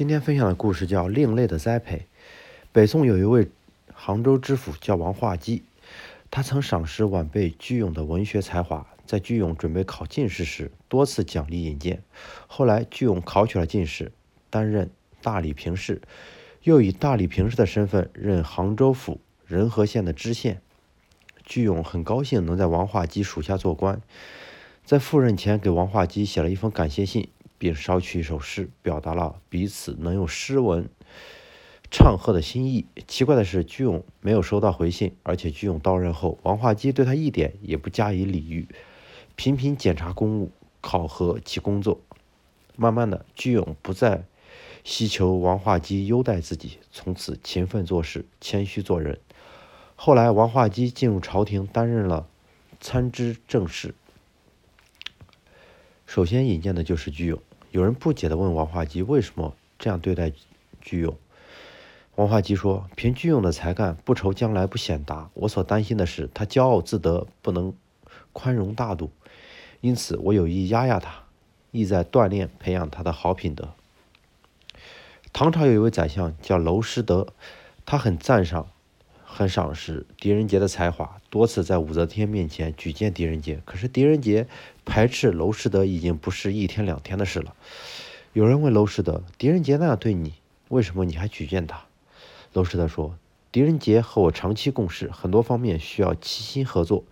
今天分享的故事叫《另类的栽培》。北宋有一位杭州知府叫王化基，他曾赏识晚辈居永的文学才华，在居永准备考进士时，多次奖励引荐。后来居永考取了进士，担任大理评事，又以大理评事的身份任杭州府仁和县的知县。居永很高兴能在王化基属下做官，在赴任前给王化基写了一封感谢信。并捎去一首诗，表达了彼此能用诗文唱和的心意。奇怪的是，居永没有收到回信，而且居永到任后，王化基对他一点也不加以礼遇，频频检查公务，考核其工作。慢慢的，居永不再希求王化基优待自己，从此勤奋做事，谦虚做人。后来，王化基进入朝廷，担任了参知政事。首先引荐的就是居永。有人不解地问王化基为什么这样对待居永。王化基说：“凭居永的才干，不愁将来不显达。我所担心的是他骄傲自得，不能宽容大度，因此我有意压压他，意在锻炼培养他的好品德。”唐朝有一位宰相叫娄师德，他很赞赏。很赏识狄仁杰的才华，多次在武则天面前举荐狄仁杰。可是狄仁杰排斥娄师德已经不是一天两天的事了。有人问娄师德：“狄仁杰那样对你，为什么你还举荐他？”娄师德说：“狄仁杰和我长期共事，很多方面需要齐心合作。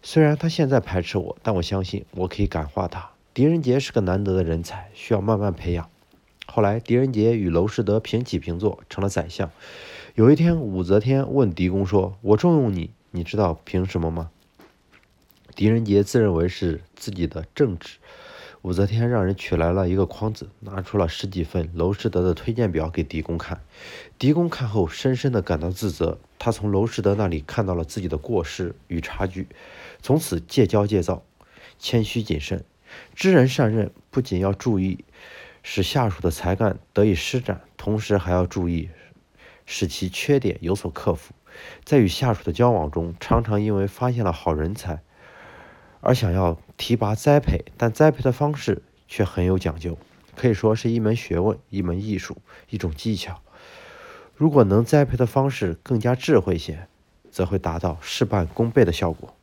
虽然他现在排斥我，但我相信我可以感化他。狄仁杰是个难得的人才，需要慢慢培养。”后来，狄仁杰与娄师德平起平坐，成了宰相。有一天，武则天问狄公说：“我重用你，你知道凭什么吗？”狄仁杰自认为是自己的正直。武则天让人取来了一个筐子，拿出了十几份娄师德的推荐表给狄公看。狄公看后，深深的感到自责。他从娄师德那里看到了自己的过失与差距，从此戒骄戒躁，谦虚谨慎。知人善任，不仅要注意使下属的才干得以施展，同时还要注意。使其缺点有所克服，在与下属的交往中，常常因为发现了好人才而想要提拔栽培，但栽培的方式却很有讲究，可以说是一门学问、一门艺术、一种技巧。如果能栽培的方式更加智慧些，则会达到事半功倍的效果。